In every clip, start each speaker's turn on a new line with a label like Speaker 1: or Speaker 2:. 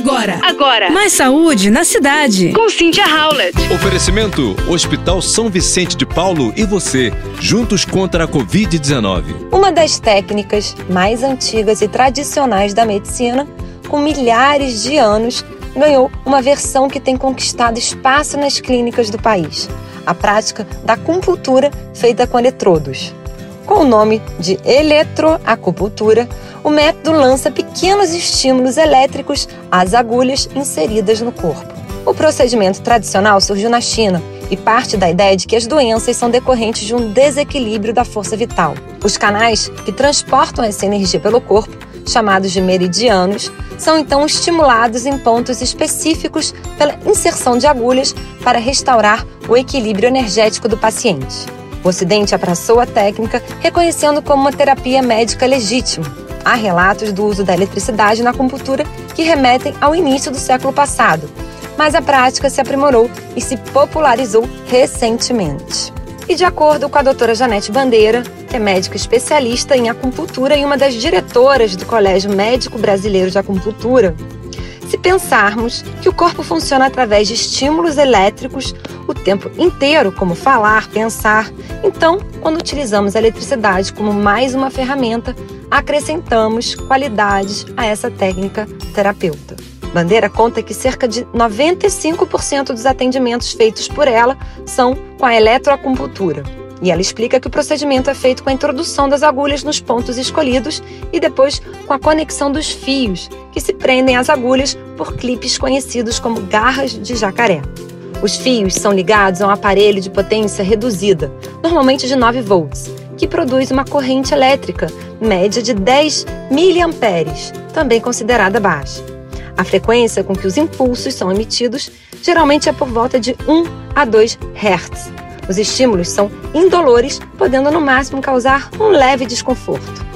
Speaker 1: Agora.
Speaker 2: Agora.
Speaker 1: Mais saúde na cidade.
Speaker 2: Com Cynthia Howlett.
Speaker 3: Oferecimento: Hospital São Vicente de Paulo e você, juntos contra a Covid-19.
Speaker 4: Uma das técnicas mais antigas e tradicionais da medicina, com milhares de anos, ganhou uma versão que tem conquistado espaço nas clínicas do país: a prática da acupuntura feita com eletrodos. Com o nome de eletroacupuntura, o método lança pequenos estímulos elétricos às agulhas inseridas no corpo. O procedimento tradicional surgiu na China e parte da ideia de que as doenças são decorrentes de um desequilíbrio da força vital. Os canais que transportam essa energia pelo corpo, chamados de meridianos, são então estimulados em pontos específicos pela inserção de agulhas para restaurar o equilíbrio energético do paciente. O Ocidente abraçou a técnica, reconhecendo como uma terapia médica legítima. Há relatos do uso da eletricidade na acupuntura que remetem ao início do século passado, mas a prática se aprimorou e se popularizou recentemente. E de acordo com a doutora Janete Bandeira, que é médica especialista em acupuntura e uma das diretoras do Colégio Médico Brasileiro de Acupuntura, se pensarmos que o corpo funciona através de estímulos elétricos o tempo inteiro, como falar, pensar, então, quando utilizamos a eletricidade como mais uma ferramenta, acrescentamos qualidades a essa técnica terapeuta. Bandeira conta que cerca de 95% dos atendimentos feitos por ela são com a eletroacupuntura. E ela explica que o procedimento é feito com a introdução das agulhas nos pontos escolhidos e depois com a conexão dos fios, que se prendem às agulhas por clipes conhecidos como garras de jacaré. Os fios são ligados a um aparelho de potência reduzida, normalmente de 9 volts, que produz uma corrente elétrica média de 10 miliamperes, também considerada baixa. A frequência com que os impulsos são emitidos geralmente é por volta de 1 a 2 Hz, os estímulos são indolores, podendo no máximo causar um leve desconforto.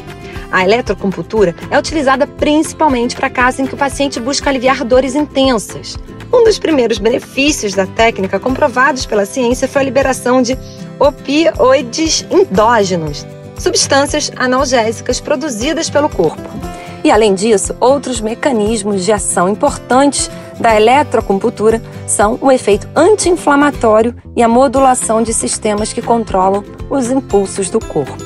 Speaker 4: A eletrocompultura é utilizada principalmente para casos em que o paciente busca aliviar dores intensas. Um dos primeiros benefícios da técnica comprovados pela ciência foi a liberação de opioides endógenos, substâncias analgésicas produzidas pelo corpo. E além disso, outros mecanismos de ação importantes da eletroacupuntura são o efeito anti-inflamatório e a modulação de sistemas que controlam os impulsos do corpo.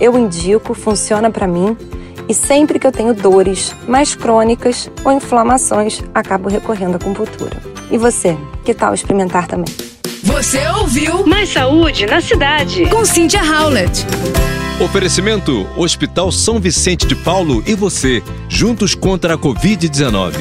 Speaker 4: Eu indico, funciona para mim e sempre que eu tenho dores mais crônicas ou inflamações, acabo recorrendo à acupuntura. E você, que tal experimentar também?
Speaker 1: Você ouviu
Speaker 2: Mais saúde na cidade.
Speaker 1: com Cynthia Howlett.
Speaker 3: Oferecimento: Hospital São Vicente de Paulo e você, juntos contra a Covid-19.